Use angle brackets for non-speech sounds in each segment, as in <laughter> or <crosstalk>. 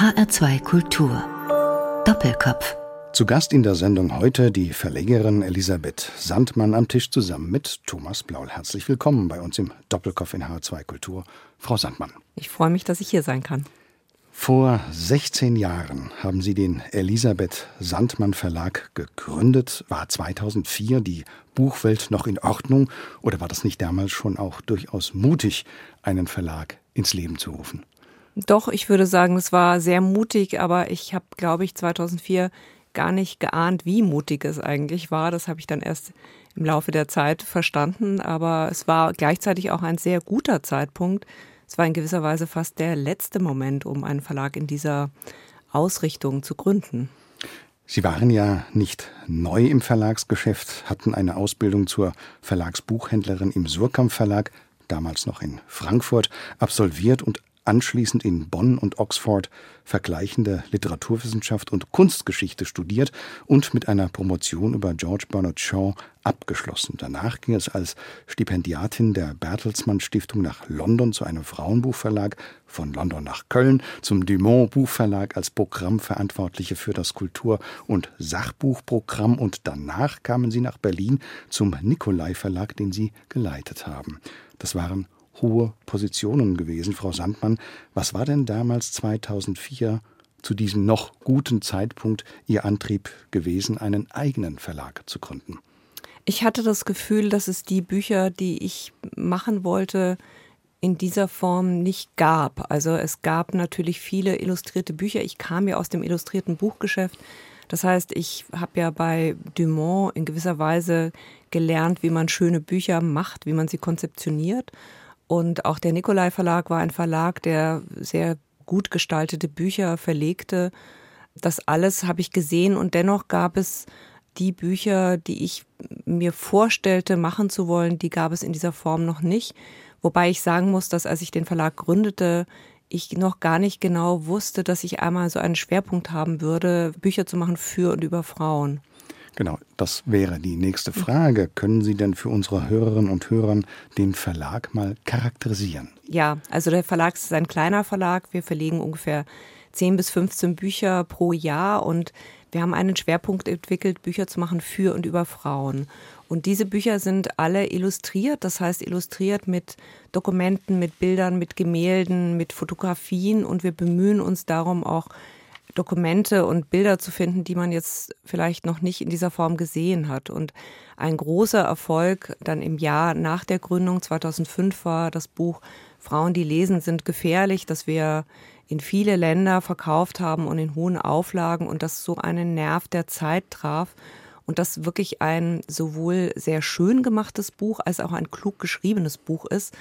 HR2 Kultur. Doppelkopf. Zu Gast in der Sendung heute die Verlegerin Elisabeth Sandmann am Tisch zusammen mit Thomas Blaul. Herzlich willkommen bei uns im Doppelkopf in HR2 Kultur. Frau Sandmann. Ich freue mich, dass ich hier sein kann. Vor 16 Jahren haben Sie den Elisabeth Sandmann Verlag gegründet. War 2004 die Buchwelt noch in Ordnung oder war das nicht damals schon auch durchaus mutig, einen Verlag ins Leben zu rufen? Doch, ich würde sagen, es war sehr mutig, aber ich habe, glaube ich, 2004 gar nicht geahnt, wie mutig es eigentlich war. Das habe ich dann erst im Laufe der Zeit verstanden, aber es war gleichzeitig auch ein sehr guter Zeitpunkt. Es war in gewisser Weise fast der letzte Moment, um einen Verlag in dieser Ausrichtung zu gründen. Sie waren ja nicht neu im Verlagsgeschäft, hatten eine Ausbildung zur Verlagsbuchhändlerin im Surkamp Verlag, damals noch in Frankfurt, absolviert und anschließend in Bonn und Oxford vergleichende Literaturwissenschaft und Kunstgeschichte studiert und mit einer Promotion über George Bernard Shaw abgeschlossen. Danach ging es als Stipendiatin der Bertelsmann Stiftung nach London zu einem Frauenbuchverlag, von London nach Köln zum Dumont Buchverlag als Programmverantwortliche für das Kultur- und Sachbuchprogramm und danach kamen sie nach Berlin zum Nikolai Verlag, den sie geleitet haben. Das waren hohe Positionen gewesen. Frau Sandmann, was war denn damals 2004 zu diesem noch guten Zeitpunkt Ihr Antrieb gewesen, einen eigenen Verlag zu gründen? Ich hatte das Gefühl, dass es die Bücher, die ich machen wollte, in dieser Form nicht gab. Also es gab natürlich viele illustrierte Bücher. Ich kam ja aus dem illustrierten Buchgeschäft. Das heißt, ich habe ja bei Dumont in gewisser Weise gelernt, wie man schöne Bücher macht, wie man sie konzeptioniert. Und auch der Nikolai Verlag war ein Verlag, der sehr gut gestaltete Bücher verlegte. Das alles habe ich gesehen und dennoch gab es die Bücher, die ich mir vorstellte, machen zu wollen, die gab es in dieser Form noch nicht. Wobei ich sagen muss, dass als ich den Verlag gründete, ich noch gar nicht genau wusste, dass ich einmal so einen Schwerpunkt haben würde, Bücher zu machen für und über Frauen. Genau, das wäre die nächste Frage. Können Sie denn für unsere Hörerinnen und Hörer den Verlag mal charakterisieren? Ja, also der Verlag ist ein kleiner Verlag. Wir verlegen ungefähr 10 bis 15 Bücher pro Jahr und wir haben einen Schwerpunkt entwickelt, Bücher zu machen für und über Frauen. Und diese Bücher sind alle illustriert, das heißt illustriert mit Dokumenten, mit Bildern, mit Gemälden, mit Fotografien und wir bemühen uns darum auch Dokumente und Bilder zu finden, die man jetzt vielleicht noch nicht in dieser Form gesehen hat. Und ein großer Erfolg dann im Jahr nach der Gründung 2005 war das Buch Frauen, die lesen, sind gefährlich, das wir in viele Länder verkauft haben und in hohen Auflagen und das so einen Nerv der Zeit traf und das wirklich ein sowohl sehr schön gemachtes Buch als auch ein klug geschriebenes Buch ist,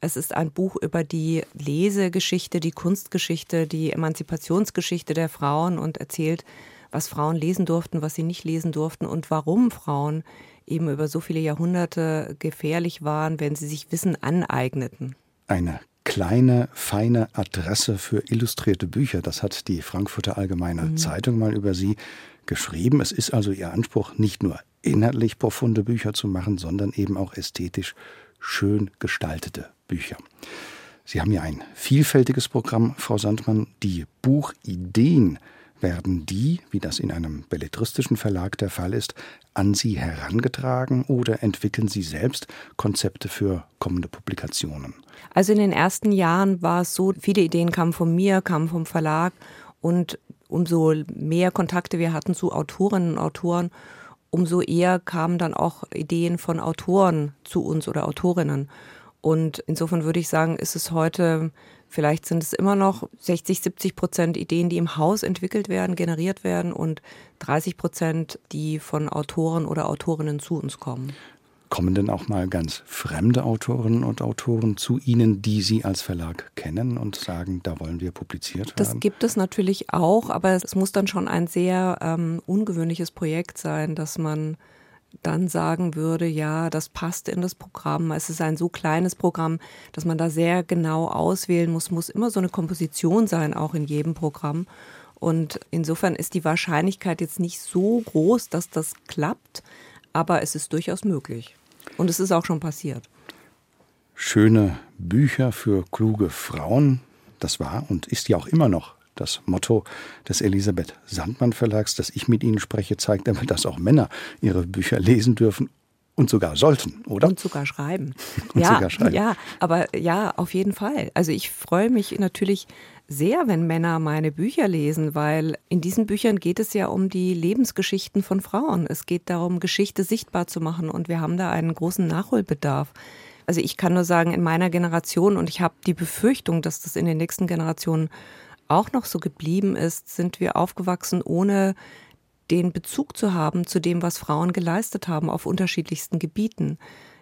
es ist ein Buch über die Lesegeschichte, die Kunstgeschichte, die Emanzipationsgeschichte der Frauen und erzählt, was Frauen lesen durften, was sie nicht lesen durften und warum Frauen eben über so viele Jahrhunderte gefährlich waren, wenn sie sich Wissen aneigneten. Eine kleine, feine Adresse für illustrierte Bücher, das hat die Frankfurter Allgemeine mhm. Zeitung mal über sie geschrieben. Es ist also ihr Anspruch, nicht nur inhaltlich profunde Bücher zu machen, sondern eben auch ästhetisch schön gestaltete Bücher. Sie haben ja ein vielfältiges Programm, Frau Sandmann. Die Buchideen werden die, wie das in einem belletristischen Verlag der Fall ist, an Sie herangetragen oder entwickeln Sie selbst Konzepte für kommende Publikationen? Also in den ersten Jahren war es so, viele Ideen kamen von mir, kamen vom Verlag und umso mehr Kontakte wir hatten zu Autorinnen und Autoren, umso eher kamen dann auch Ideen von Autoren zu uns oder Autorinnen. Und insofern würde ich sagen, ist es heute, vielleicht sind es immer noch 60, 70 Prozent Ideen, die im Haus entwickelt werden, generiert werden und 30 Prozent, die von Autoren oder Autorinnen zu uns kommen. Kommen denn auch mal ganz fremde Autorinnen und Autoren zu Ihnen, die Sie als Verlag kennen und sagen, da wollen wir publiziert werden? Das gibt es natürlich auch, aber es muss dann schon ein sehr ähm, ungewöhnliches Projekt sein, dass man dann sagen würde, ja, das passt in das Programm. Es ist ein so kleines Programm, dass man da sehr genau auswählen muss, muss immer so eine Komposition sein, auch in jedem Programm. Und insofern ist die Wahrscheinlichkeit jetzt nicht so groß, dass das klappt, aber es ist durchaus möglich. Und es ist auch schon passiert. Schöne Bücher für kluge Frauen, das war und ist ja auch immer noch Das Motto des Elisabeth Sandmann Verlags, das ich mit Ihnen spreche, zeigt aber, dass auch Männer ihre Bücher lesen dürfen und sogar sollten, oder? Und sogar schreiben. <laughs> Und ja, sogar schreiben. ja, aber ja, auf jeden Fall. Also ich freue mich natürlich sehr, wenn Männer meine Bücher lesen, weil in diesen Büchern geht es ja um die Lebensgeschichten von Frauen. Es geht darum, Geschichte sichtbar zu machen und wir haben da einen großen Nachholbedarf. Also ich kann nur sagen, in meiner Generation und ich habe die Befürchtung, dass das in den nächsten Generationen auch noch so geblieben ist, sind wir aufgewachsen ohne den Bezug zu haben zu dem, was Frauen geleistet haben auf unterschiedlichsten Gebieten.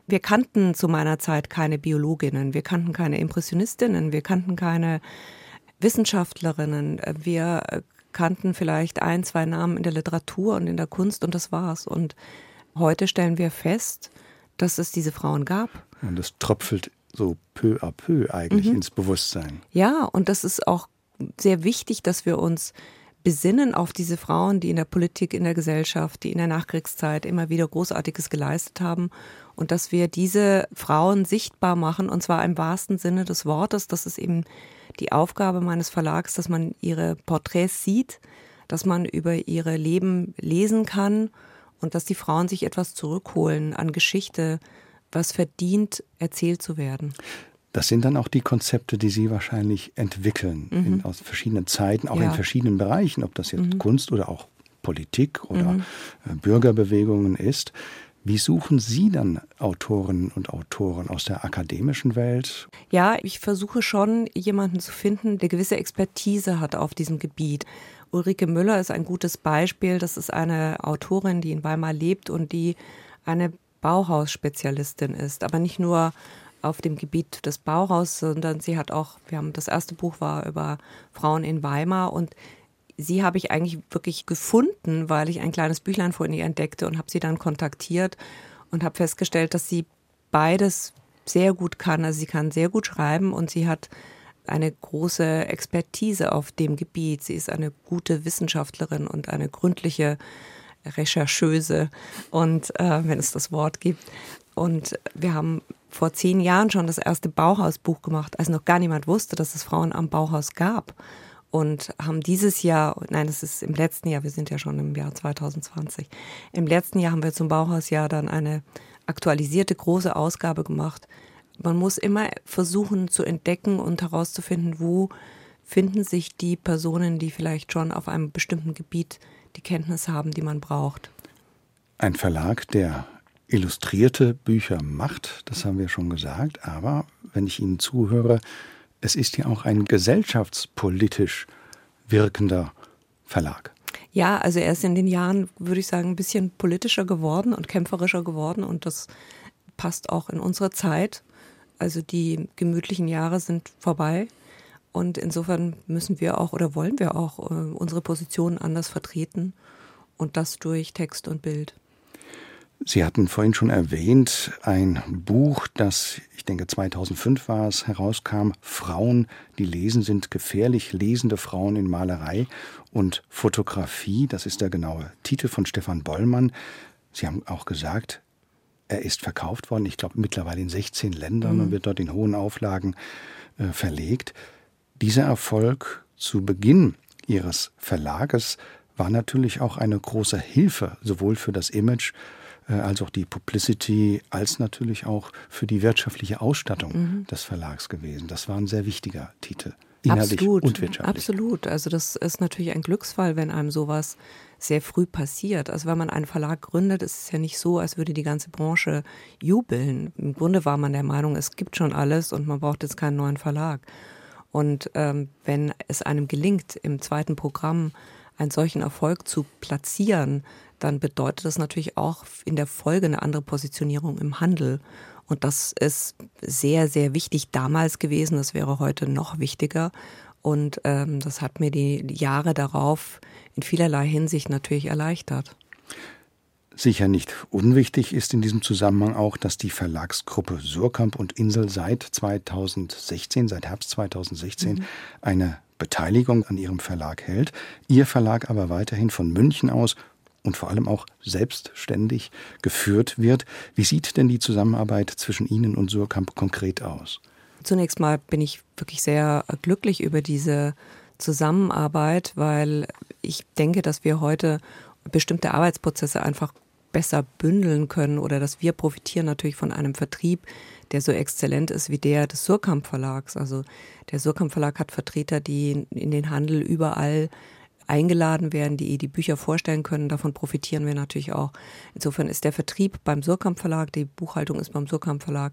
Wir kannten zu meiner Zeit keine Biologinnen, wir kannten keine Impressionistinnen, wir kannten keine Wissenschaftlerinnen, wir kannten vielleicht ein, zwei Namen in der Literatur und in der Kunst und das war's. Und heute stellen wir fest, dass es diese Frauen gab. Und es tröpfelt so peu à peu eigentlich mhm. ins Bewusstsein. Ja, und das ist auch sehr wichtig, dass wir uns besinnen auf diese Frauen, die in der Politik, in der Gesellschaft, die in der Nachkriegszeit immer wieder Großartiges geleistet haben und dass wir diese Frauen sichtbar machen und zwar im wahrsten Sinne des Wortes. Das ist eben die Aufgabe meines Verlags, dass man ihre Porträts sieht, dass man über ihre Leben lesen kann und dass die Frauen sich etwas zurückholen an Geschichte, was verdient, erzählt zu werden. Das sind dann auch die Konzepte, die Sie wahrscheinlich entwickeln mhm. in, aus verschiedenen Zeiten, auch ja. in verschiedenen Bereichen, ob das jetzt mhm. Kunst oder auch Politik oder mhm. Äh, Bürgerbewegungen ist. Wie suchen Sie dann Autorinnen und Autoren aus der akademischen Welt? Ja, ich versuche schon, jemanden zu finden, der gewisse Expertise hat auf diesem Gebiet. Ulrike Müller ist ein gutes Beispiel. Das ist eine Autorin, die in Weimar lebt und die eine Bauhausspezialistin ist, aber nicht nur auf dem Gebiet des Bauhaus, sondern sie hat auch, wir haben das erste Buch war über Frauen in Weimar und sie habe ich eigentlich wirklich gefunden, weil ich ein kleines Büchlein von ihr entdeckte und habe sie dann kontaktiert und habe festgestellt, dass sie beides sehr gut kann. Also sie kann sehr gut schreiben und sie hat eine große Expertise auf dem Gebiet. Sie ist eine gute Wissenschaftlerin und eine gründliche Rechercheuse und äh, wenn es das Wort gibt. Und wir haben vor zehn Jahren schon das erste Bauhausbuch gemacht, als noch gar niemand wusste, dass es Frauen am Bauhaus gab. Und haben dieses Jahr, nein, das ist im letzten Jahr, wir sind ja schon im Jahr 2020, im letzten Jahr haben wir zum Bauhausjahr dann eine aktualisierte große Ausgabe gemacht. Man muss immer versuchen zu entdecken und herauszufinden, wo finden sich die Personen, die vielleicht schon auf einem bestimmten Gebiet die Kenntnis haben, die man braucht. Ein Verlag, der illustrierte Bücher macht, das haben wir schon gesagt, aber wenn ich Ihnen zuhöre, es ist ja auch ein gesellschaftspolitisch wirkender Verlag. Ja, also er ist in den Jahren, würde ich sagen, ein bisschen politischer geworden und kämpferischer geworden und das passt auch in unsere Zeit. Also die gemütlichen Jahre sind vorbei und insofern müssen wir auch oder wollen wir auch äh, unsere Positionen anders vertreten und das durch Text und Bild. Sie hatten vorhin schon erwähnt, ein Buch, das, ich denke 2005 war es, herauskam, Frauen, die lesen, sind gefährlich, lesende Frauen in Malerei und Fotografie. Das ist der genaue Titel von Stefan Bollmann. Sie haben auch gesagt, er ist verkauft worden, ich glaube mittlerweile in 16 Ländern mhm. und wird dort in hohen Auflagen äh, verlegt. Dieser Erfolg zu Beginn Ihres Verlages war natürlich auch eine große Hilfe, sowohl für das Image als auch die Publicity, als natürlich auch für die wirtschaftliche Ausstattung mhm. des Verlags gewesen. Das war ein sehr wichtiger Titel. Inhaltlich absolut, und wirtschaftlich. Absolut. Also das ist natürlich ein Glücksfall, wenn einem sowas sehr früh passiert. Also wenn man einen Verlag gründet, ist es ja nicht so, als würde die ganze Branche jubeln. Im Grunde war man der Meinung, es gibt schon alles und man braucht jetzt keinen neuen Verlag. Und ähm, wenn es einem gelingt, im zweiten Programm einen solchen Erfolg zu platzieren, dann bedeutet das natürlich auch in der Folge eine andere Positionierung im Handel. Und das ist sehr, sehr wichtig damals gewesen. Das wäre heute noch wichtiger. Und ähm, das hat mir die Jahre darauf in vielerlei Hinsicht natürlich erleichtert. Sicher nicht unwichtig ist in diesem Zusammenhang auch, dass die Verlagsgruppe Surkamp und Insel seit 2016, seit Herbst 2016, mhm. eine Beteiligung an ihrem Verlag hält. Ihr Verlag aber weiterhin von München aus und vor allem auch selbstständig geführt wird. Wie sieht denn die Zusammenarbeit zwischen Ihnen und Surkamp konkret aus? Zunächst mal bin ich wirklich sehr glücklich über diese Zusammenarbeit, weil ich denke, dass wir heute bestimmte Arbeitsprozesse einfach besser bündeln können oder dass wir profitieren natürlich von einem Vertrieb, der so exzellent ist wie der des Surkamp Verlags. Also der Surkamp Verlag hat Vertreter, die in den Handel überall eingeladen werden, die die Bücher vorstellen können. Davon profitieren wir natürlich auch. Insofern ist der Vertrieb beim Surkamp Verlag, die Buchhaltung ist beim Surkamp Verlag.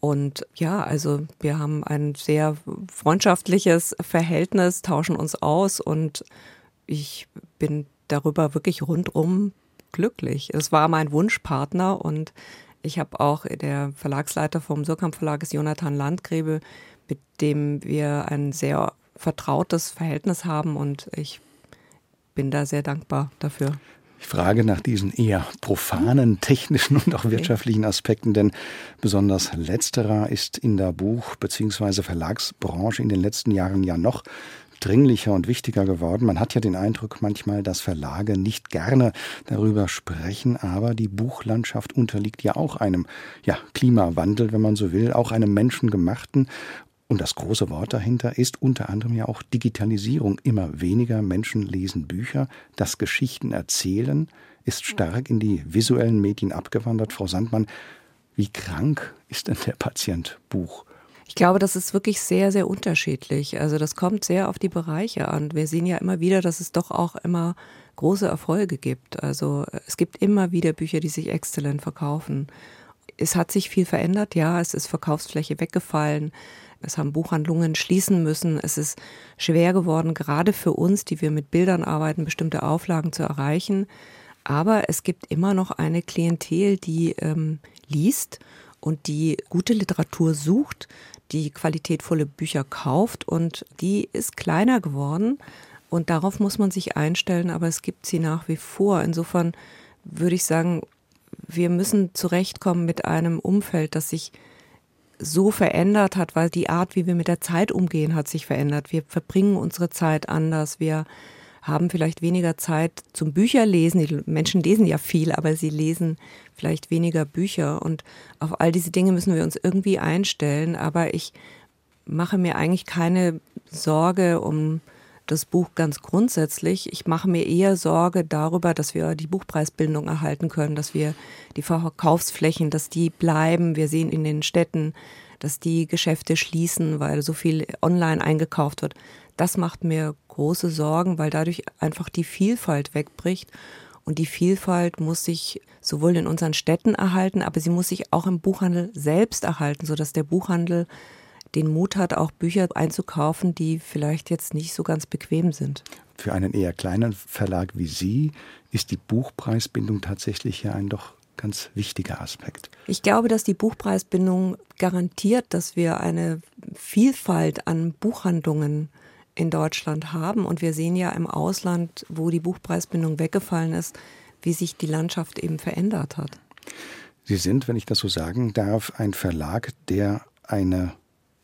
Und ja, also wir haben ein sehr freundschaftliches Verhältnis, tauschen uns aus und ich bin darüber wirklich rundum glücklich. Es war mein Wunschpartner und ich habe auch der Verlagsleiter vom Surkamp Verlag ist Jonathan Landgräbe, mit dem wir ein sehr vertrautes Verhältnis haben und ich bin da sehr dankbar dafür. Ich frage nach diesen eher profanen technischen und auch wirtschaftlichen Aspekten, denn besonders letzterer ist in der Buch- bzw. Verlagsbranche in den letzten Jahren ja noch dringlicher und wichtiger geworden. Man hat ja den Eindruck manchmal, dass Verlage nicht gerne darüber sprechen, aber die Buchlandschaft unterliegt ja auch einem ja, Klimawandel, wenn man so will, auch einem menschengemachten. Und das große Wort dahinter ist unter anderem ja auch Digitalisierung. Immer weniger Menschen lesen Bücher. Das Geschichten erzählen ist stark in die visuellen Medien abgewandert. Frau Sandmann, wie krank ist denn der Patient Buch? Ich glaube, das ist wirklich sehr, sehr unterschiedlich. Also das kommt sehr auf die Bereiche an. Wir sehen ja immer wieder, dass es doch auch immer große Erfolge gibt. Also es gibt immer wieder Bücher, die sich exzellent verkaufen. Es hat sich viel verändert, ja, es ist Verkaufsfläche weggefallen. Es haben Buchhandlungen schließen müssen. Es ist schwer geworden, gerade für uns, die wir mit Bildern arbeiten, bestimmte Auflagen zu erreichen. Aber es gibt immer noch eine Klientel, die ähm, liest und die gute Literatur sucht, die qualitätvolle Bücher kauft und die ist kleiner geworden und darauf muss man sich einstellen, aber es gibt sie nach wie vor. Insofern würde ich sagen, wir müssen zurechtkommen mit einem Umfeld, das sich so verändert hat, weil die Art, wie wir mit der Zeit umgehen, hat sich verändert. Wir verbringen unsere Zeit anders. Wir haben vielleicht weniger Zeit zum Bücherlesen. Die Menschen lesen ja viel, aber sie lesen vielleicht weniger Bücher. Und auf all diese Dinge müssen wir uns irgendwie einstellen. Aber ich mache mir eigentlich keine Sorge um das Buch ganz grundsätzlich. Ich mache mir eher Sorge darüber, dass wir die Buchpreisbildung erhalten können, dass wir die Verkaufsflächen, dass die bleiben. Wir sehen in den Städten, dass die Geschäfte schließen, weil so viel online eingekauft wird. Das macht mir große Sorgen, weil dadurch einfach die Vielfalt wegbricht. Und die Vielfalt muss sich sowohl in unseren Städten erhalten, aber sie muss sich auch im Buchhandel selbst erhalten, sodass der Buchhandel den Mut hat, auch Bücher einzukaufen, die vielleicht jetzt nicht so ganz bequem sind. Für einen eher kleinen Verlag wie Sie ist die Buchpreisbindung tatsächlich ja ein doch ganz wichtiger Aspekt. Ich glaube, dass die Buchpreisbindung garantiert, dass wir eine Vielfalt an Buchhandlungen in Deutschland haben. Und wir sehen ja im Ausland, wo die Buchpreisbindung weggefallen ist, wie sich die Landschaft eben verändert hat. Sie sind, wenn ich das so sagen darf, ein Verlag, der eine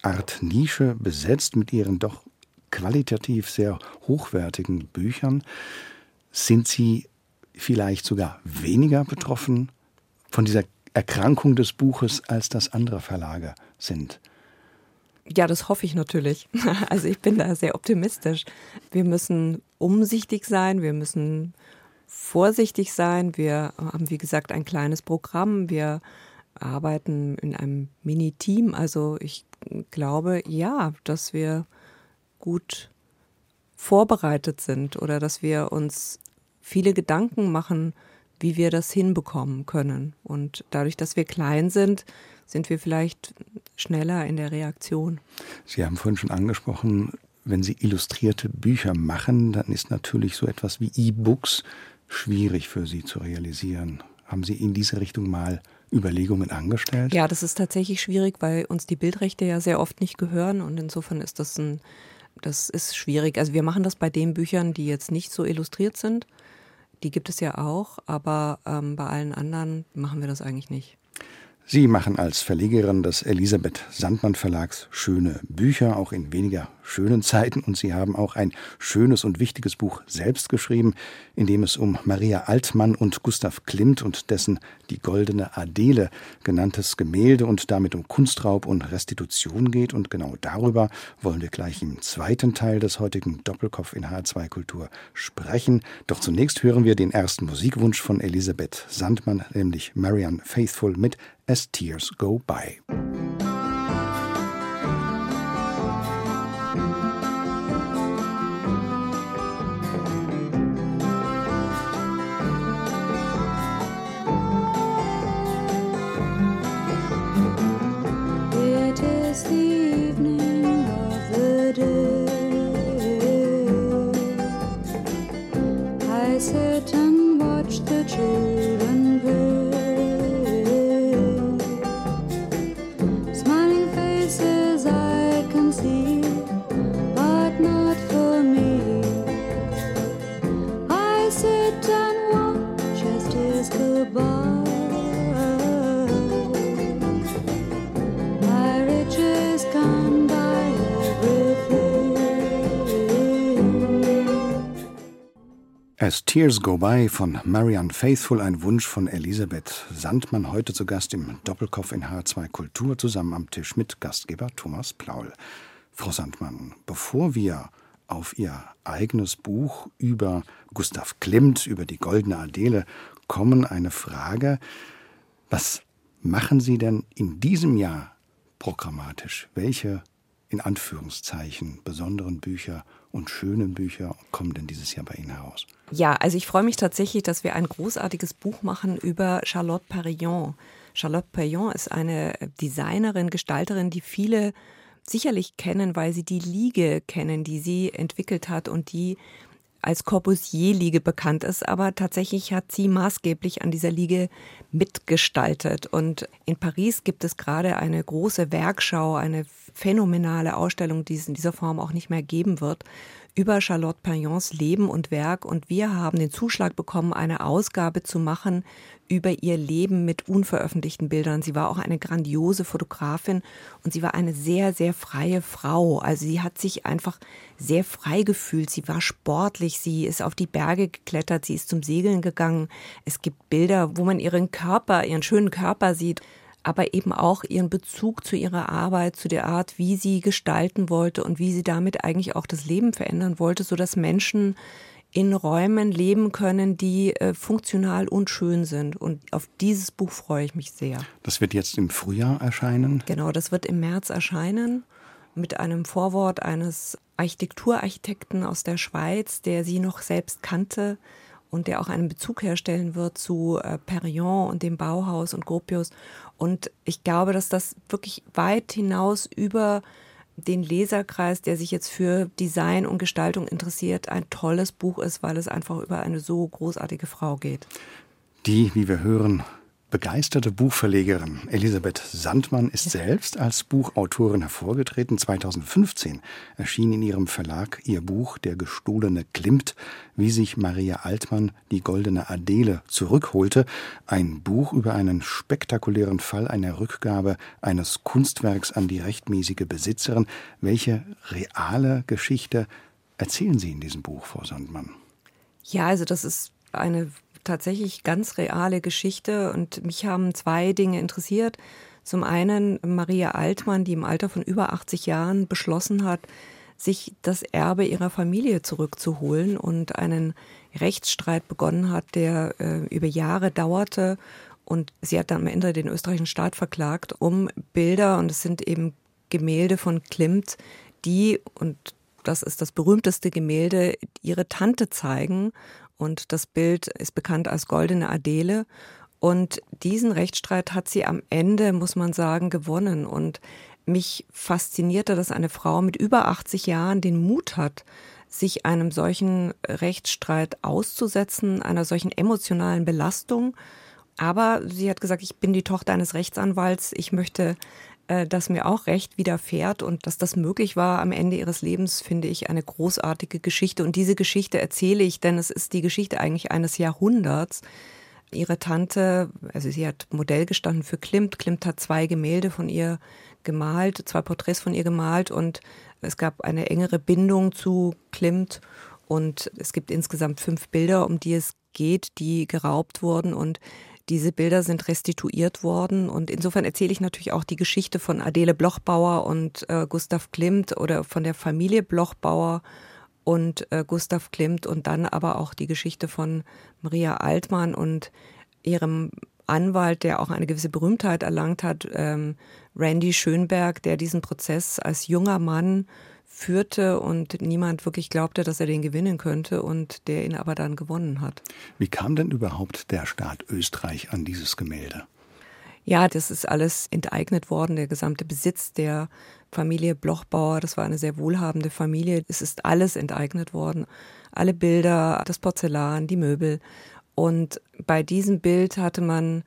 Art Nische besetzt mit ihren doch qualitativ sehr hochwertigen Büchern. Sind Sie vielleicht sogar weniger betroffen von dieser Erkrankung des Buches, als das andere Verlage sind? Ja, das hoffe ich natürlich. <laughs> Also ich bin da sehr optimistisch. Wir müssen umsichtig sein, wir müssen vorsichtig sein. Wir haben, wie gesagt, ein kleines Programm. Wir arbeiten in einem Mini-Team. Also ich glaube, ja, dass wir gut vorbereitet sind oder dass wir uns viele Gedanken machen, wie wir das hinbekommen können. Und dadurch, dass wir klein sind, sind wir vielleicht schneller in der Reaktion. Sie haben vorhin schon angesprochen, wenn Sie illustrierte Bücher machen, dann ist natürlich so etwas wie E-Books schwierig für Sie zu realisieren. Haben Sie in diese Richtung mal Überlegungen angestellt? Ja, das ist tatsächlich schwierig, weil uns die Bildrechte ja sehr oft nicht gehören und insofern ist das ein, das ist schwierig. Also wir machen das bei den Büchern, die jetzt nicht so illustriert sind. Die gibt es ja auch, aber ähm, bei allen anderen machen wir das eigentlich nicht. Sie machen als Verlegerin des Elisabeth Sandmann Verlags schöne Bücher, auch in weniger schönen Zeiten. Und Sie haben auch ein schönes und wichtiges Buch selbst geschrieben, in dem es um Maria Altmann und Gustav Klimt und dessen Die goldene Adele genanntes Gemälde und damit um Kunstraub und Restitution geht. Und genau darüber wollen wir gleich im zweiten Teil des heutigen Doppelkopf in H2 Kultur sprechen. Doch zunächst hören wir den ersten Musikwunsch von Elisabeth Sandmann, nämlich Marianne Faithful mit as tears go by. As Tears Go By von Marianne Faithful, ein Wunsch von Elisabeth Sandmann, heute zu Gast im Doppelkopf in H2 Kultur, zusammen am Tisch mit Gastgeber Thomas Plaul. Frau Sandmann, bevor wir auf Ihr eigenes Buch über Gustav Klimt, über die Goldene Adele kommen, eine Frage. Was machen Sie denn in diesem Jahr programmatisch? Welche in Anführungszeichen besonderen Bücher und schönen Bücher kommen denn dieses Jahr bei Ihnen heraus? Ja, also ich freue mich tatsächlich, dass wir ein großartiges Buch machen über Charlotte Perriand. Charlotte Perriand ist eine Designerin, Gestalterin, die viele sicherlich kennen, weil sie die Liege kennen, die sie entwickelt hat und die als Corbusier-Liege bekannt ist, aber tatsächlich hat sie maßgeblich an dieser Liege mitgestaltet. Und in Paris gibt es gerade eine große Werkschau, eine phänomenale Ausstellung, die es in dieser Form auch nicht mehr geben wird, über Charlotte Pagnons Leben und Werk. Und wir haben den Zuschlag bekommen, eine Ausgabe zu machen über ihr Leben mit unveröffentlichten Bildern. Sie war auch eine grandiose Fotografin und sie war eine sehr, sehr freie Frau. Also sie hat sich einfach sehr frei gefühlt. Sie war sportlich, sie ist auf die Berge geklettert, sie ist zum Segeln gegangen. Es gibt Bilder, wo man ihren Körper, ihren schönen Körper sieht aber eben auch ihren Bezug zu ihrer Arbeit, zu der Art, wie sie gestalten wollte und wie sie damit eigentlich auch das Leben verändern wollte, so dass Menschen in Räumen leben können, die äh, funktional und schön sind. Und auf dieses Buch freue ich mich sehr. Das wird jetzt im Frühjahr erscheinen? Genau, das wird im März erscheinen mit einem Vorwort eines Architekturarchitekten aus der Schweiz, der sie noch selbst kannte und der auch einen Bezug herstellen wird zu äh, Perriand und dem Bauhaus und Gropius. Und ich glaube, dass das wirklich weit hinaus über den Leserkreis, der sich jetzt für Design und Gestaltung interessiert, ein tolles Buch ist, weil es einfach über eine so großartige Frau geht. Die, wie wir hören, begeisterte Buchverlegerin Elisabeth Sandmann ist selbst als Buchautorin hervorgetreten. 2015 erschien in ihrem Verlag ihr Buch Der gestohlene Klimt, wie sich Maria Altmann die goldene Adele zurückholte. Ein Buch über einen spektakulären Fall einer Rückgabe eines Kunstwerks an die rechtmäßige Besitzerin. Welche reale Geschichte erzählen Sie in diesem Buch, Frau Sandmann? Ja, also das ist eine tatsächlich ganz reale Geschichte und mich haben zwei Dinge interessiert. Zum einen Maria Altmann, die im Alter von über 80 Jahren beschlossen hat, sich das Erbe ihrer Familie zurückzuholen und einen Rechtsstreit begonnen hat, der äh, über Jahre dauerte. Und sie hat dann am Ende den österreichischen Staat verklagt, um Bilder, und es sind eben Gemälde von Klimt, die, und das ist das berühmteste Gemälde, ihre Tante zeigen und das Bild ist bekannt als Goldene Adele. Und diesen Rechtsstreit hat sie am Ende, muss man sagen, gewonnen. Und mich faszinierte, dass eine Frau mit über 80 Jahren den Mut hat, sich einem solchen Rechtsstreit auszusetzen, einer solchen emotionalen Belastung. Aber sie hat gesagt, ich bin die Tochter eines Rechtsanwalts, ich möchte äh, dass mir auch Recht widerfährt und dass das möglich war am Ende ihres Lebens, finde ich eine großartige Geschichte. Und diese Geschichte erzähle ich, denn es ist die Geschichte eigentlich eines Jahrhunderts. Ihre Tante, also sie hat Modell gestanden für Klimt. Klimt hat zwei Gemälde von ihr gemalt, zwei Porträts von ihr gemalt und es gab eine engere Bindung zu Klimt und es gibt insgesamt fünf Bilder, um die es geht, die geraubt wurden und diese Bilder sind restituiert worden und insofern erzähle ich natürlich auch die Geschichte von Adele Blochbauer und äh, Gustav Klimt oder von der Familie Blochbauer und äh, Gustav Klimt und dann aber auch die Geschichte von Maria Altmann und ihrem Anwalt, der auch eine gewisse Berühmtheit erlangt hat, ähm, Randy Schönberg, der diesen Prozess als junger Mann führte und niemand wirklich glaubte, dass er den gewinnen könnte und der ihn aber dann gewonnen hat. Wie kam denn überhaupt der Staat Österreich an dieses Gemälde? Ja, das ist alles enteignet worden, der gesamte Besitz der Familie Blochbauer, das war eine sehr wohlhabende Familie, es ist alles enteignet worden. Alle Bilder, das Porzellan, die Möbel. Und bei diesem Bild hatte man,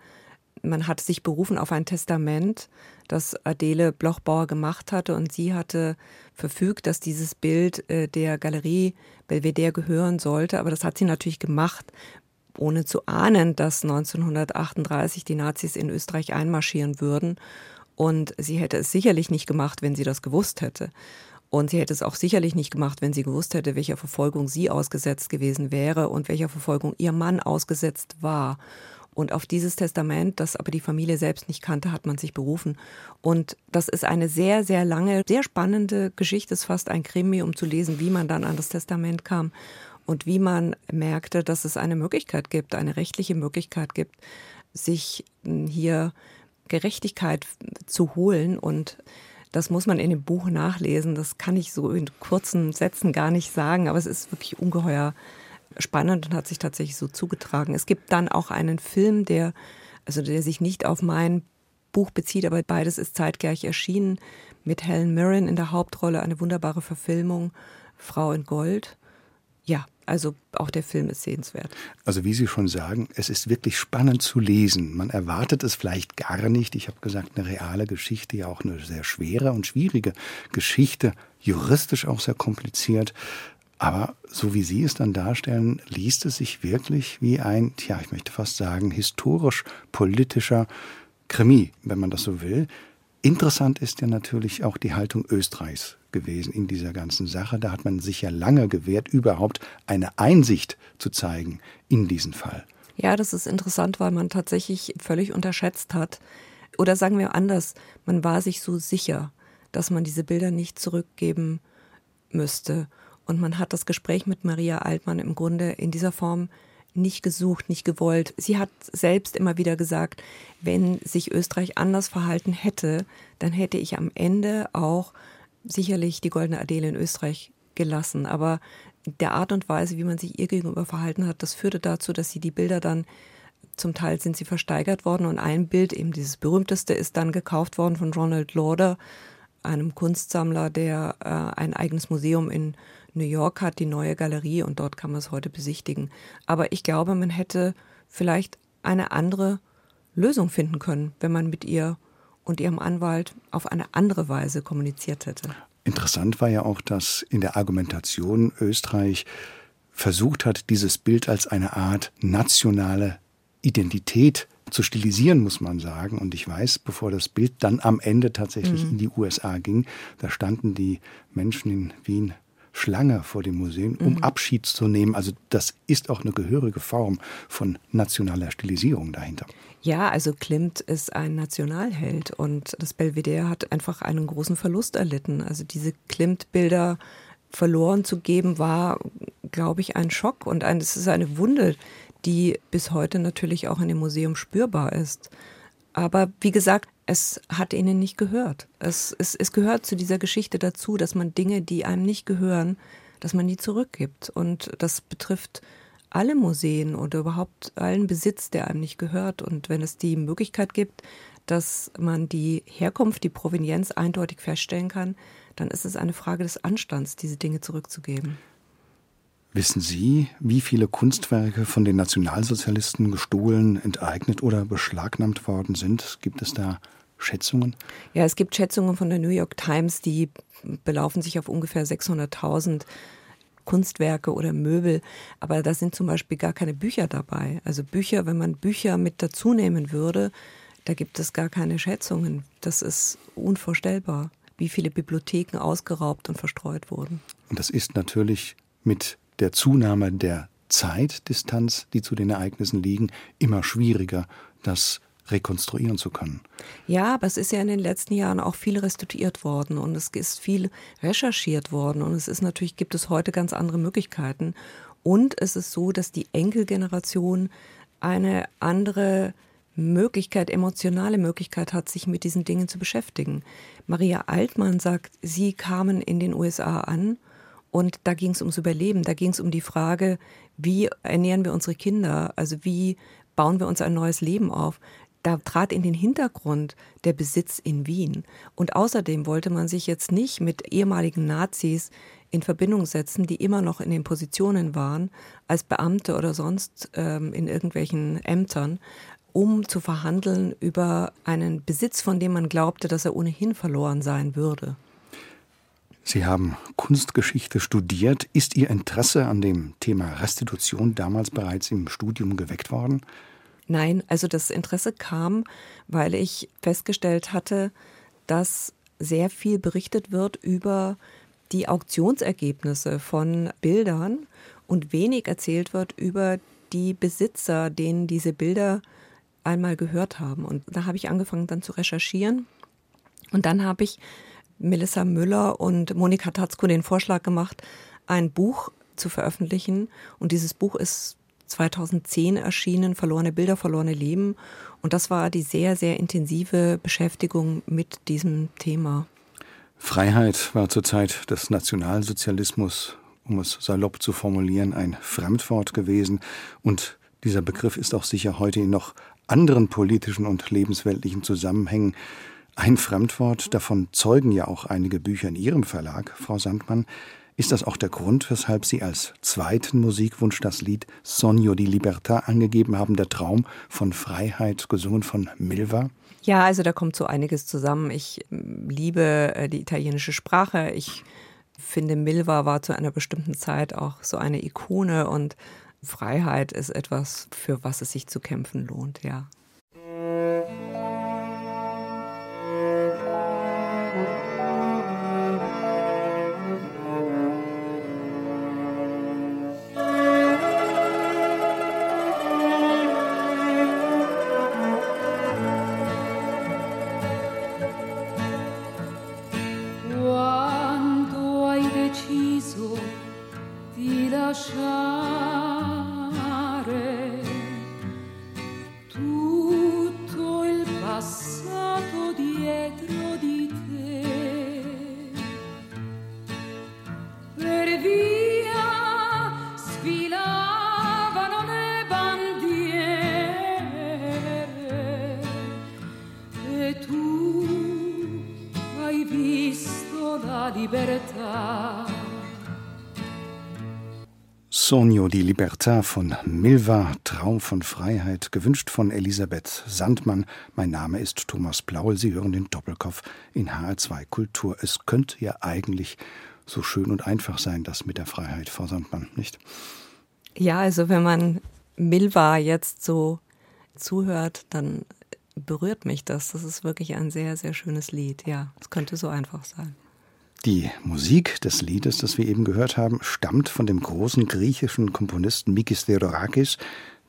man hat sich berufen auf ein Testament, das Adele Blochbauer gemacht hatte und sie hatte verfügt, dass dieses Bild äh, der Galerie Belvedere gehören sollte. Aber das hat sie natürlich gemacht, ohne zu ahnen, dass 1938 die Nazis in Österreich einmarschieren würden. Und sie hätte es sicherlich nicht gemacht, wenn sie das gewusst hätte. Und sie hätte es auch sicherlich nicht gemacht, wenn sie gewusst hätte, welcher Verfolgung sie ausgesetzt gewesen wäre und welcher Verfolgung ihr Mann ausgesetzt war. Und auf dieses Testament, das aber die Familie selbst nicht kannte, hat man sich berufen. Und das ist eine sehr, sehr lange, sehr spannende Geschichte. Es ist fast ein Krimi, um zu lesen, wie man dann an das Testament kam und wie man merkte, dass es eine Möglichkeit gibt, eine rechtliche Möglichkeit gibt, sich hm, hier Gerechtigkeit zu holen. Und das muss man in dem Buch nachlesen. Das kann ich so in kurzen Sätzen gar nicht sagen, aber es ist wirklich ungeheuer spannend und hat sich tatsächlich so zugetragen. Es gibt dann auch einen Film, der, also der sich nicht auf mein Buch bezieht, aber beides ist zeitgleich erschienen, mit Helen Mirren in der Hauptrolle, eine wunderbare Verfilmung, Frau in Gold. Ja, also auch der Film ist sehenswert. Also wie Sie schon sagen, es ist wirklich spannend zu lesen. Man erwartet es vielleicht gar nicht. Ich habe gesagt, eine reale Geschichte, ja auch eine sehr schwere und schwierige Geschichte, juristisch auch sehr kompliziert. Aber so wie Sie es dann darstellen, liest es sich wirklich wie ein, tja, ich möchte fast sagen, historisch-politischer Krimi, wenn man das so will. Interessant ist ja natürlich auch die Haltung Österreichs gewesen in dieser ganzen Sache. Da hat man sich ja lange gewehrt, überhaupt eine Einsicht zu zeigen in diesen Fall. Ja, das ist interessant, weil man tatsächlich völlig unterschätzt hat. Oder sagen wir anders, man war sich so sicher, dass man diese Bilder nicht zurückgeben müsste. Und man hat das Gespräch mit Maria Altmann im Grunde in dieser Form nicht gesucht, nicht gewollt. Sie hat selbst immer wieder gesagt, wenn sich Österreich anders verhalten hätte, dann hätte ich am Ende auch sicherlich die Goldene Adele in Österreich gelassen. Aber der Art und Weise, wie man sich ihr gegenüber verhalten hat, das führte dazu, dass sie die Bilder dann zum Teil sind sie versteigert worden und ein Bild, eben dieses berühmteste, ist dann gekauft worden von Ronald Lauder, einem Kunstsammler, der äh, ein eigenes Museum in New York hat, die neue Galerie und dort kann man es heute besichtigen. Aber ich glaube, man hätte vielleicht eine andere Lösung finden können, wenn man mit ihr und ihrem Anwalt auf eine andere Weise kommuniziert hätte. Interessant war ja auch, dass in der Argumentation Österreich versucht hat, dieses Bild als eine Art nationale Identität zu stilisieren, muss man sagen. Und ich weiß, bevor das Bild dann am Ende tatsächlich mhm. in die USA ging, da standen die Menschen in Wien Schlange vor dem Museum, um mhm. Abschied zu nehmen. Also das ist auch eine gehörige Form von nationaler Stilisierung dahinter. Ja, also Klimt ist ein Nationalheld und das Belvedere hat einfach einen großen Verlust erlitten. Also diese Klimt-Bilder verloren zu geben, war, glaube ich, ein Schock und ein, es ist eine Wunde, die bis heute natürlich auch in dem Museum spürbar ist. Aber wie gesagt, es hat ihnen nicht gehört. Es, es, es gehört zu dieser Geschichte dazu, dass man Dinge, die einem nicht gehören, dass man die zurückgibt. Und das betrifft alle Museen oder überhaupt allen Besitz, der einem nicht gehört. Und wenn es die Möglichkeit gibt, dass man die Herkunft, die Provenienz eindeutig feststellen kann, dann ist es eine Frage des Anstands, diese Dinge zurückzugeben. Wissen Sie, wie viele Kunstwerke von den Nationalsozialisten gestohlen, enteignet oder beschlagnahmt worden sind? Gibt es da Schätzungen? Ja, es gibt Schätzungen von der New York Times, die belaufen sich auf ungefähr 600.000 Kunstwerke oder Möbel. Aber da sind zum Beispiel gar keine Bücher dabei. Also Bücher, wenn man Bücher mit dazu nehmen würde, da gibt es gar keine Schätzungen. Das ist unvorstellbar, wie viele Bibliotheken ausgeraubt und verstreut wurden. Und das ist natürlich mit der Zunahme der Zeitdistanz, die zu den Ereignissen liegen, immer schwieriger, das rekonstruieren zu können. Ja, aber es ist ja in den letzten Jahren auch viel restituiert worden und es ist viel recherchiert worden und es ist natürlich, gibt es heute ganz andere Möglichkeiten. Und es ist so, dass die Enkelgeneration eine andere Möglichkeit, emotionale Möglichkeit hat, sich mit diesen Dingen zu beschäftigen. Maria Altmann sagt, sie kamen in den USA an und da ging es ums Überleben, da ging es um die Frage, wie ernähren wir unsere Kinder, also wie bauen wir uns ein neues Leben auf da trat in den Hintergrund der Besitz in Wien. Und außerdem wollte man sich jetzt nicht mit ehemaligen Nazis in Verbindung setzen, die immer noch in den Positionen waren, als Beamte oder sonst ähm, in irgendwelchen Ämtern, um zu verhandeln über einen Besitz, von dem man glaubte, dass er ohnehin verloren sein würde. Sie haben Kunstgeschichte studiert. Ist Ihr Interesse an dem Thema Restitution damals bereits im Studium geweckt worden? Nein, also das Interesse kam, weil ich festgestellt hatte, dass sehr viel berichtet wird über die Auktionsergebnisse von Bildern und wenig erzählt wird über die Besitzer, denen diese Bilder einmal gehört haben. Und da habe ich angefangen dann zu recherchieren. Und dann habe ich Melissa Müller und Monika Tatzko den Vorschlag gemacht, ein Buch zu veröffentlichen. Und dieses Buch ist 2010 erschienen, Verlorene Bilder, verlorene Leben. Und das war die sehr, sehr intensive Beschäftigung mit diesem Thema. Freiheit war zur Zeit des Nationalsozialismus, um es salopp zu formulieren, ein Fremdwort gewesen. Und dieser Begriff ist auch sicher heute in noch anderen politischen und lebensweltlichen Zusammenhängen ein Fremdwort. Davon zeugen ja auch einige Bücher in Ihrem Verlag, Frau Sandmann. Ist das auch der Grund, weshalb Sie als zweiten Musikwunsch das Lied Sogno di Libertà angegeben haben, der Traum von Freiheit, gesungen von Milva? Ja, also da kommt so einiges zusammen. Ich ähm, liebe äh, die italienische Sprache. Ich finde, Milva war zu einer bestimmten Zeit auch so eine Ikone und Freiheit ist etwas, für was es sich zu kämpfen lohnt, ja. Libertà von Milva, Traum von Freiheit, gewünscht von Elisabeth Sandmann. Mein Name ist Thomas Blaul. Sie hören den Doppelkopf in HR2 Kultur. Es könnte ja eigentlich so schön und einfach sein, das mit der Freiheit, Frau Sandmann, nicht? Ja, also wenn man Milva jetzt so zuhört, dann berührt mich das. Das ist wirklich ein sehr, sehr schönes Lied. Ja, es könnte so einfach sein. Die Musik des Liedes, das wir eben gehört haben, stammt von dem großen griechischen Komponisten Mikis Theodorakis,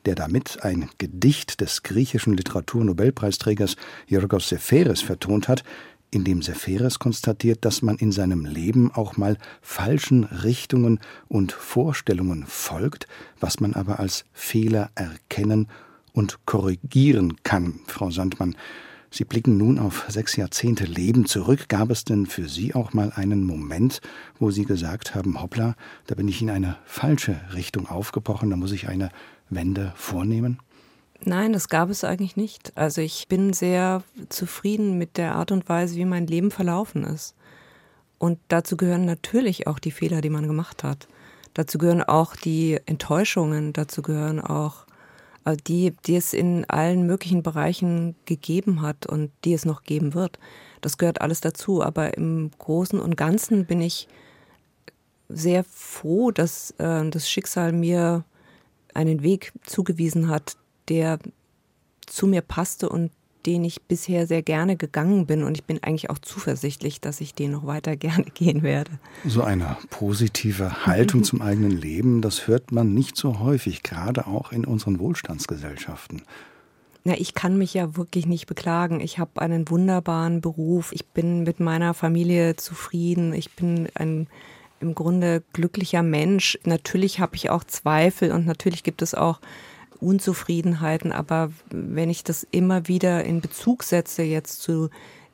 der damit ein Gedicht des griechischen Literaturnobelpreisträgers Yorgos Seferis vertont hat, in dem Seferis konstatiert, dass man in seinem Leben auch mal falschen Richtungen und Vorstellungen folgt, was man aber als Fehler erkennen und korrigieren kann. Frau Sandmann, Sie blicken nun auf sechs Jahrzehnte Leben zurück. Gab es denn für Sie auch mal einen Moment, wo Sie gesagt haben, hoppla, da bin ich in eine falsche Richtung aufgebrochen, da muss ich eine Wende vornehmen? Nein, das gab es eigentlich nicht. Also ich bin sehr zufrieden mit der Art und Weise, wie mein Leben verlaufen ist. Und dazu gehören natürlich auch die Fehler, die man gemacht hat. Dazu gehören auch die Enttäuschungen, dazu gehören auch die, die es in allen möglichen Bereichen gegeben hat und die es noch geben wird. Das gehört alles dazu. Aber im Großen und Ganzen bin ich sehr froh, dass äh, das Schicksal mir einen Weg zugewiesen hat, der zu mir passte und den ich bisher sehr gerne gegangen bin. Und ich bin eigentlich auch zuversichtlich, dass ich den noch weiter <laughs> gerne gehen werde. So eine positive Haltung zum eigenen Leben, das hört man nicht so häufig, gerade auch in unseren Wohlstandsgesellschaften. Na, ich kann mich ja wirklich nicht beklagen. Ich habe einen wunderbaren Beruf. Ich bin mit meiner Familie zufrieden. Ich bin ein im Grunde glücklicher Mensch. Natürlich habe ich auch Zweifel und natürlich gibt es auch Unzufriedenheiten, aber wenn ich das immer wieder in Bezug setze jetzt zu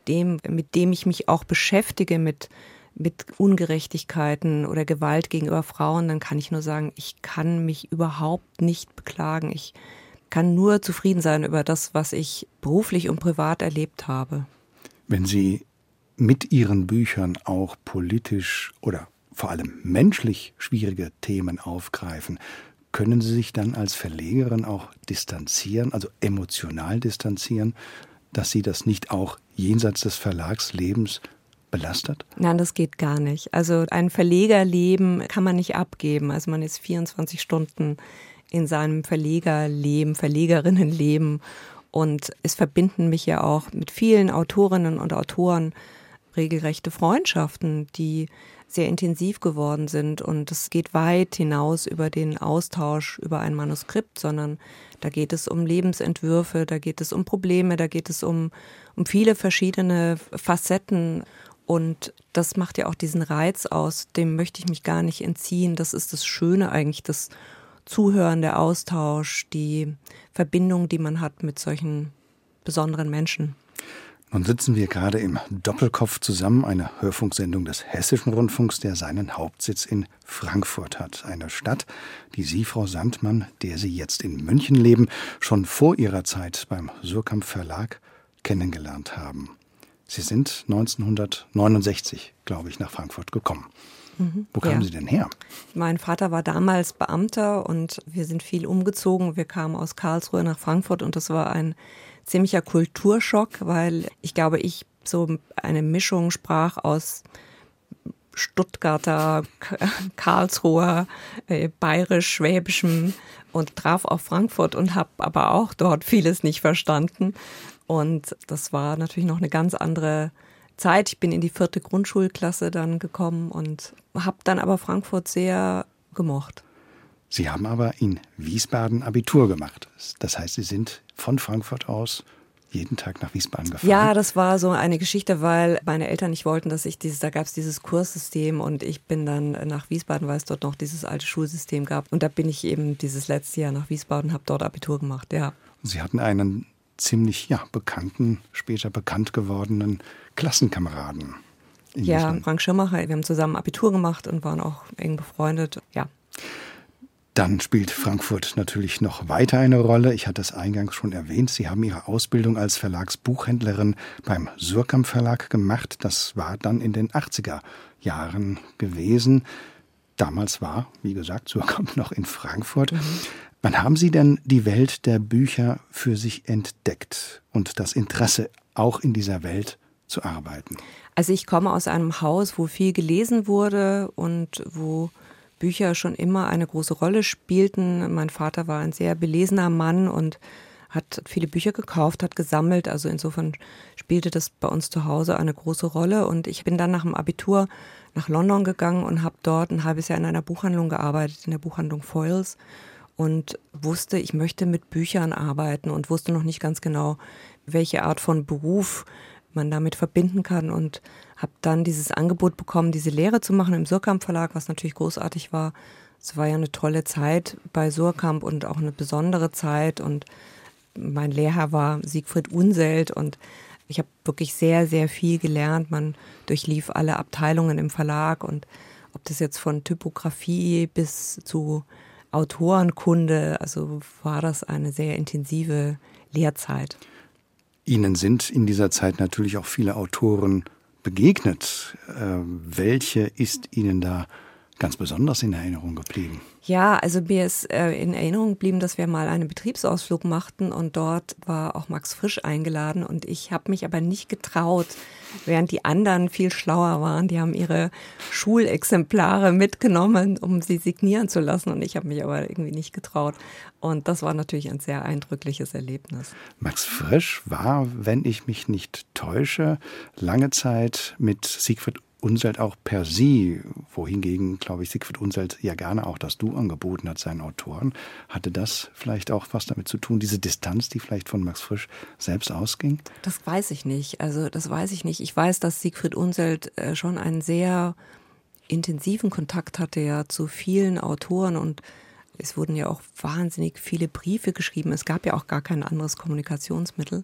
dem, mit dem ich mich auch beschäftige, mit, mit Ungerechtigkeiten oder Gewalt gegenüber Frauen, dann kann ich nur sagen, ich kann mich überhaupt nicht beklagen. Ich kann nur zufrieden sein über das, was ich beruflich und privat erlebt habe. Wenn Sie mit Ihren Büchern auch politisch oder vor allem menschlich schwierige Themen aufgreifen, können Sie sich dann als Verlegerin auch distanzieren, also emotional distanzieren, dass Sie das nicht auch jenseits des Verlagslebens belastet? Nein, das geht gar nicht. Also ein Verlegerleben kann man nicht abgeben. Also man ist 24 Stunden in seinem Verlegerleben, Verlegerinnenleben und es verbinden mich ja auch mit vielen Autorinnen und Autoren regelrechte Freundschaften, die sehr intensiv geworden sind und es geht weit hinaus über den Austausch über ein Manuskript, sondern da geht es um Lebensentwürfe, da geht es um Probleme, da geht es um, um viele verschiedene Facetten und das macht ja auch diesen Reiz aus, dem möchte ich mich gar nicht entziehen. Das ist das Schöne eigentlich, das Zuhören, der Austausch, die Verbindung, die man hat mit solchen besonderen Menschen. Nun sitzen wir gerade im Doppelkopf zusammen, einer Hörfunksendung des Hessischen Rundfunks, der seinen Hauptsitz in Frankfurt hat. Eine Stadt, die Sie, Frau Sandmann, der Sie jetzt in München leben, schon vor Ihrer Zeit beim Surkamp Verlag kennengelernt haben. Sie sind 1969, glaube ich, nach Frankfurt gekommen. Mhm, Wo kamen ja. Sie denn her? Mein Vater war damals Beamter und wir sind viel umgezogen. Wir kamen aus Karlsruhe nach Frankfurt und das war ein ziemlicher Kulturschock, weil ich glaube, ich so eine Mischung sprach aus Stuttgarter, Karlsruher, äh, bayerisch, schwäbischem und traf auf Frankfurt und habe aber auch dort vieles nicht verstanden. Und das war natürlich noch eine ganz andere Zeit. Ich bin in die vierte Grundschulklasse dann gekommen und habe dann aber Frankfurt sehr gemocht. Sie haben aber in Wiesbaden Abitur gemacht. Das heißt, Sie sind von Frankfurt aus jeden Tag nach Wiesbaden gefahren? Ja, das war so eine Geschichte, weil meine Eltern nicht wollten, dass ich dieses, da gab es dieses Kurssystem und ich bin dann nach Wiesbaden, weil es dort noch dieses alte Schulsystem gab. Und da bin ich eben dieses letzte Jahr nach Wiesbaden, habe dort Abitur gemacht, ja. Sie hatten einen ziemlich ja, bekannten, später bekannt gewordenen Klassenkameraden. Ja, Wiesbaden. Frank Schirmacher, wir haben zusammen Abitur gemacht und waren auch eng befreundet, ja. Dann spielt Frankfurt natürlich noch weiter eine Rolle. Ich hatte es eingangs schon erwähnt. Sie haben Ihre Ausbildung als Verlagsbuchhändlerin beim Surkamp Verlag gemacht. Das war dann in den 80er Jahren gewesen. Damals war, wie gesagt, Surkamp noch in Frankfurt. Mhm. Wann haben Sie denn die Welt der Bücher für sich entdeckt und das Interesse, auch in dieser Welt zu arbeiten? Also ich komme aus einem Haus, wo viel gelesen wurde und wo Bücher schon immer eine große Rolle spielten. Mein Vater war ein sehr belesener Mann und hat viele Bücher gekauft, hat gesammelt. Also insofern spielte das bei uns zu Hause eine große Rolle. Und ich bin dann nach dem Abitur nach London gegangen und habe dort ein halbes Jahr in einer Buchhandlung gearbeitet, in der Buchhandlung Foyles und wusste, ich möchte mit Büchern arbeiten und wusste noch nicht ganz genau, welche Art von Beruf man damit verbinden kann und habe dann dieses Angebot bekommen, diese Lehre zu machen im Surkamp Verlag, was natürlich großartig war. Es war ja eine tolle Zeit bei Surkamp und auch eine besondere Zeit und mein Lehrer war Siegfried Unselt und ich habe wirklich sehr, sehr viel gelernt. Man durchlief alle Abteilungen im Verlag und ob das jetzt von Typografie bis zu Autorenkunde, also war das eine sehr intensive Lehrzeit. Ihnen sind in dieser Zeit natürlich auch viele Autoren begegnet. Äh, welche ist Ihnen da ganz besonders in Erinnerung geblieben? Ja, also mir ist äh, in Erinnerung geblieben, dass wir mal einen Betriebsausflug machten und dort war auch Max Frisch eingeladen und ich habe mich aber nicht getraut, während die anderen viel schlauer waren. Die haben ihre Schulexemplare mitgenommen, um sie signieren zu lassen und ich habe mich aber irgendwie nicht getraut. Und das war natürlich ein sehr eindrückliches Erlebnis. Max Frisch war, wenn ich mich nicht täusche, lange Zeit mit Siegfried Unselt auch per sie, wohingegen, glaube ich, Siegfried Unselt ja gerne auch das Du angeboten hat seinen Autoren. Hatte das vielleicht auch was damit zu tun, diese Distanz, die vielleicht von Max Frisch selbst ausging? Das weiß ich nicht. Also das weiß ich nicht. Ich weiß, dass Siegfried Unselt äh, schon einen sehr intensiven Kontakt hatte ja zu vielen Autoren und es wurden ja auch wahnsinnig viele Briefe geschrieben. Es gab ja auch gar kein anderes Kommunikationsmittel.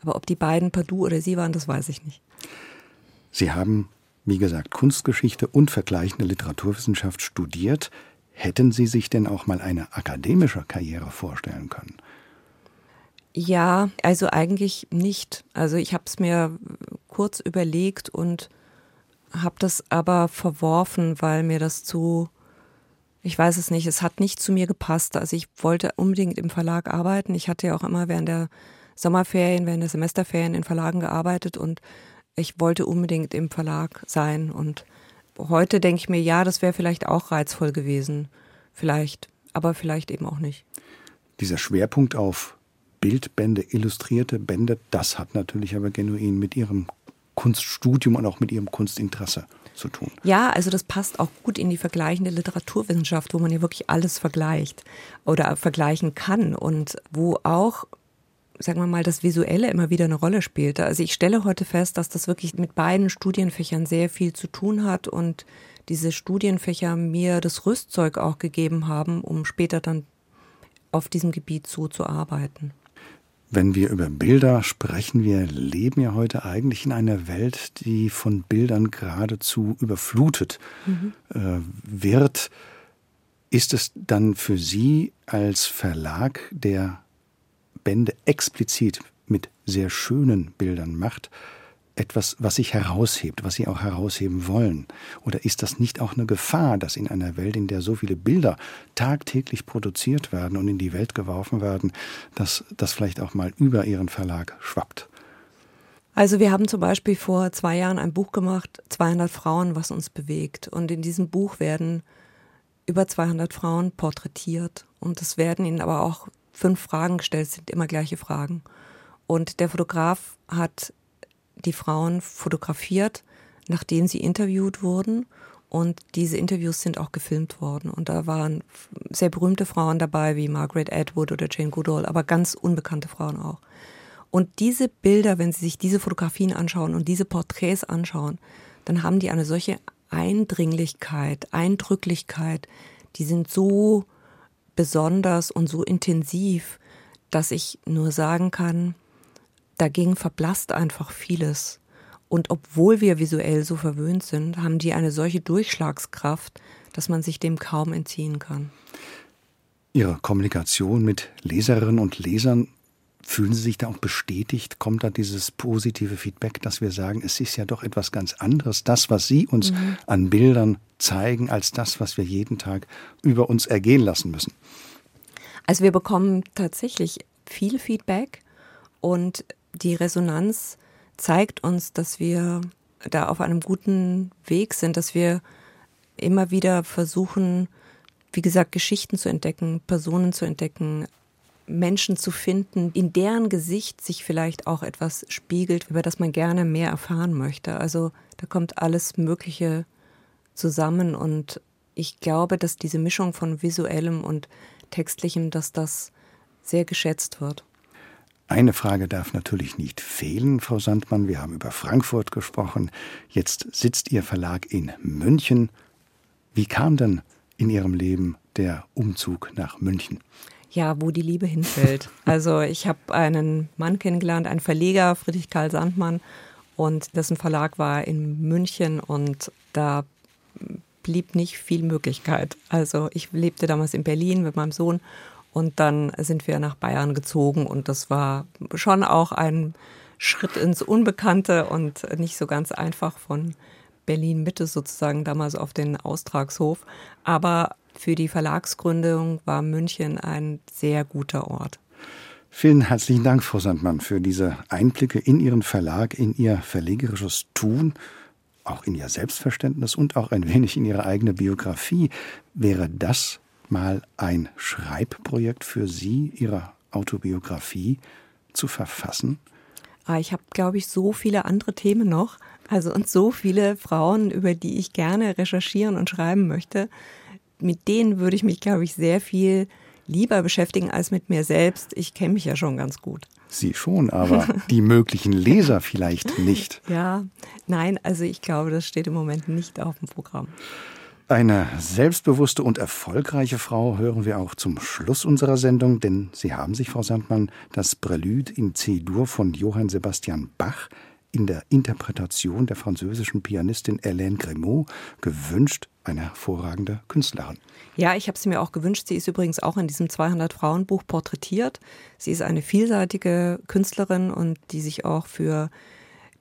Aber ob die beiden per Du oder Sie waren, das weiß ich nicht. Sie haben wie gesagt, Kunstgeschichte und vergleichende Literaturwissenschaft studiert. Hätten Sie sich denn auch mal eine akademische Karriere vorstellen können? Ja, also eigentlich nicht. Also ich habe es mir kurz überlegt und habe das aber verworfen, weil mir das zu, ich weiß es nicht, es hat nicht zu mir gepasst. Also ich wollte unbedingt im Verlag arbeiten. Ich hatte ja auch immer während der Sommerferien, während der Semesterferien in Verlagen gearbeitet und ich wollte unbedingt im Verlag sein. Und heute denke ich mir, ja, das wäre vielleicht auch reizvoll gewesen. Vielleicht, aber vielleicht eben auch nicht. Dieser Schwerpunkt auf Bildbände, illustrierte Bände, das hat natürlich aber genuin mit Ihrem Kunststudium und auch mit Ihrem Kunstinteresse zu tun. Ja, also das passt auch gut in die vergleichende Literaturwissenschaft, wo man ja wirklich alles vergleicht oder vergleichen kann und wo auch sagen wir mal, das Visuelle immer wieder eine Rolle spielte. Also ich stelle heute fest, dass das wirklich mit beiden Studienfächern sehr viel zu tun hat und diese Studienfächer mir das Rüstzeug auch gegeben haben, um später dann auf diesem Gebiet so zu arbeiten. Wenn wir über Bilder sprechen, wir leben ja heute eigentlich in einer Welt, die von Bildern geradezu überflutet mhm. äh, wird. Ist es dann für Sie als Verlag, der Bände explizit mit sehr schönen Bildern macht, etwas, was sich heraushebt, was Sie auch herausheben wollen? Oder ist das nicht auch eine Gefahr, dass in einer Welt, in der so viele Bilder tagtäglich produziert werden und in die Welt geworfen werden, dass das vielleicht auch mal über Ihren Verlag schwappt? Also wir haben zum Beispiel vor zwei Jahren ein Buch gemacht, 200 Frauen, was uns bewegt. Und in diesem Buch werden über 200 Frauen porträtiert. Und es werden ihnen aber auch fünf Fragen gestellt, sind immer gleiche Fragen. Und der Fotograf hat die Frauen fotografiert, nachdem sie interviewt wurden. Und diese Interviews sind auch gefilmt worden. Und da waren sehr berühmte Frauen dabei, wie Margaret Atwood oder Jane Goodall, aber ganz unbekannte Frauen auch. Und diese Bilder, wenn Sie sich diese Fotografien anschauen und diese Porträts anschauen, dann haben die eine solche Eindringlichkeit, Eindrücklichkeit, die sind so besonders und so intensiv, dass ich nur sagen kann, dagegen verblasst einfach vieles. Und obwohl wir visuell so verwöhnt sind, haben die eine solche Durchschlagskraft, dass man sich dem kaum entziehen kann. Ihre Kommunikation mit Leserinnen und Lesern, fühlen Sie sich da auch bestätigt? Kommt da dieses positive Feedback, dass wir sagen, es ist ja doch etwas ganz anderes, das, was Sie uns mhm. an Bildern zeigen, als das, was wir jeden Tag über uns ergehen lassen müssen? Also wir bekommen tatsächlich viel Feedback und die Resonanz zeigt uns, dass wir da auf einem guten Weg sind, dass wir immer wieder versuchen, wie gesagt, Geschichten zu entdecken, Personen zu entdecken, Menschen zu finden, in deren Gesicht sich vielleicht auch etwas spiegelt, über das man gerne mehr erfahren möchte. Also da kommt alles Mögliche zusammen und ich glaube, dass diese Mischung von visuellem und textlichem, dass das sehr geschätzt wird. Eine Frage darf natürlich nicht fehlen, Frau Sandmann. Wir haben über Frankfurt gesprochen. Jetzt sitzt Ihr Verlag in München. Wie kam denn in Ihrem Leben der Umzug nach München? Ja, wo die Liebe hinfällt. <laughs> Also ich habe einen Mann kennengelernt, einen Verleger, Friedrich Karl Sandmann, und dessen Verlag war in München und da blieb nicht viel Möglichkeit. Also ich lebte damals in Berlin mit meinem Sohn und dann sind wir nach Bayern gezogen und das war schon auch ein Schritt ins Unbekannte und nicht so ganz einfach von Berlin Mitte sozusagen damals auf den Austragshof. Aber für die Verlagsgründung war München ein sehr guter Ort. Vielen herzlichen Dank, Frau Sandmann, für diese Einblicke in Ihren Verlag, in Ihr verlegerisches Tun, auch in Ihr Selbstverständnis und auch ein wenig in Ihre eigene Biografie. Wäre das mal ein Schreibprojekt für Sie, Ihre Autobiografie zu verfassen? Ah, ich habe, glaube ich, so viele andere Themen noch. Also und so viele Frauen, über die ich gerne recherchieren und schreiben möchte. Mit denen würde ich mich, glaube ich, sehr viel lieber beschäftigen als mit mir selbst. Ich kenne mich ja schon ganz gut. Sie schon, aber <laughs> die möglichen Leser vielleicht nicht. Ja, nein, also ich glaube, das steht im Moment nicht auf dem Programm. Eine selbstbewusste und erfolgreiche Frau hören wir auch zum Schluss unserer Sendung, denn Sie haben sich, Frau Sandmann, das Prälude in C-Dur von Johann Sebastian Bach in der Interpretation der französischen Pianistin Hélène Grimaud gewünscht, eine hervorragende Künstlerin. Ja, ich habe sie mir auch gewünscht. Sie ist übrigens auch in diesem 200 Frauen Buch porträtiert. Sie ist eine vielseitige Künstlerin und die sich auch für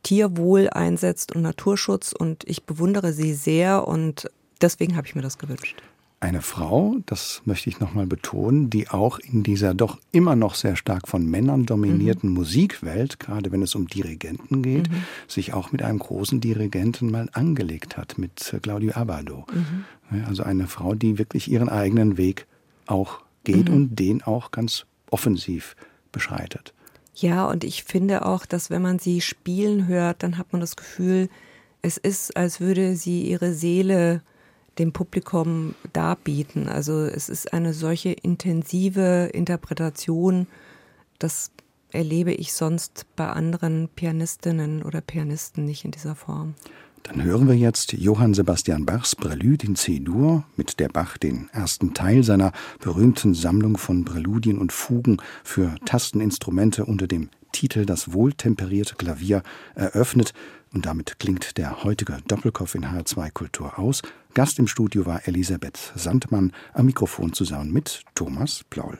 Tierwohl einsetzt und Naturschutz und ich bewundere sie sehr und Deswegen habe ich mir das gewünscht. Eine Frau, das möchte ich nochmal betonen, die auch in dieser doch immer noch sehr stark von Männern dominierten mhm. Musikwelt, gerade wenn es um Dirigenten geht, mhm. sich auch mit einem großen Dirigenten mal angelegt hat, mit Claudio Abado. Mhm. Also eine Frau, die wirklich ihren eigenen Weg auch geht mhm. und den auch ganz offensiv beschreitet. Ja, und ich finde auch, dass wenn man sie spielen hört, dann hat man das Gefühl, es ist, als würde sie ihre Seele dem Publikum darbieten. Also es ist eine solche intensive Interpretation, das erlebe ich sonst bei anderen Pianistinnen oder Pianisten nicht in dieser Form. Dann hören wir jetzt Johann Sebastian Bachs Prälude in C-Dur, mit der Bach den ersten Teil seiner berühmten Sammlung von Präludien und Fugen für Tasteninstrumente unter dem Titel Das wohltemperierte Klavier eröffnet. Und damit klingt der heutige Doppelkopf in HR2 Kultur aus. Gast im Studio war Elisabeth Sandmann, am Mikrofon zusammen mit Thomas Plaul.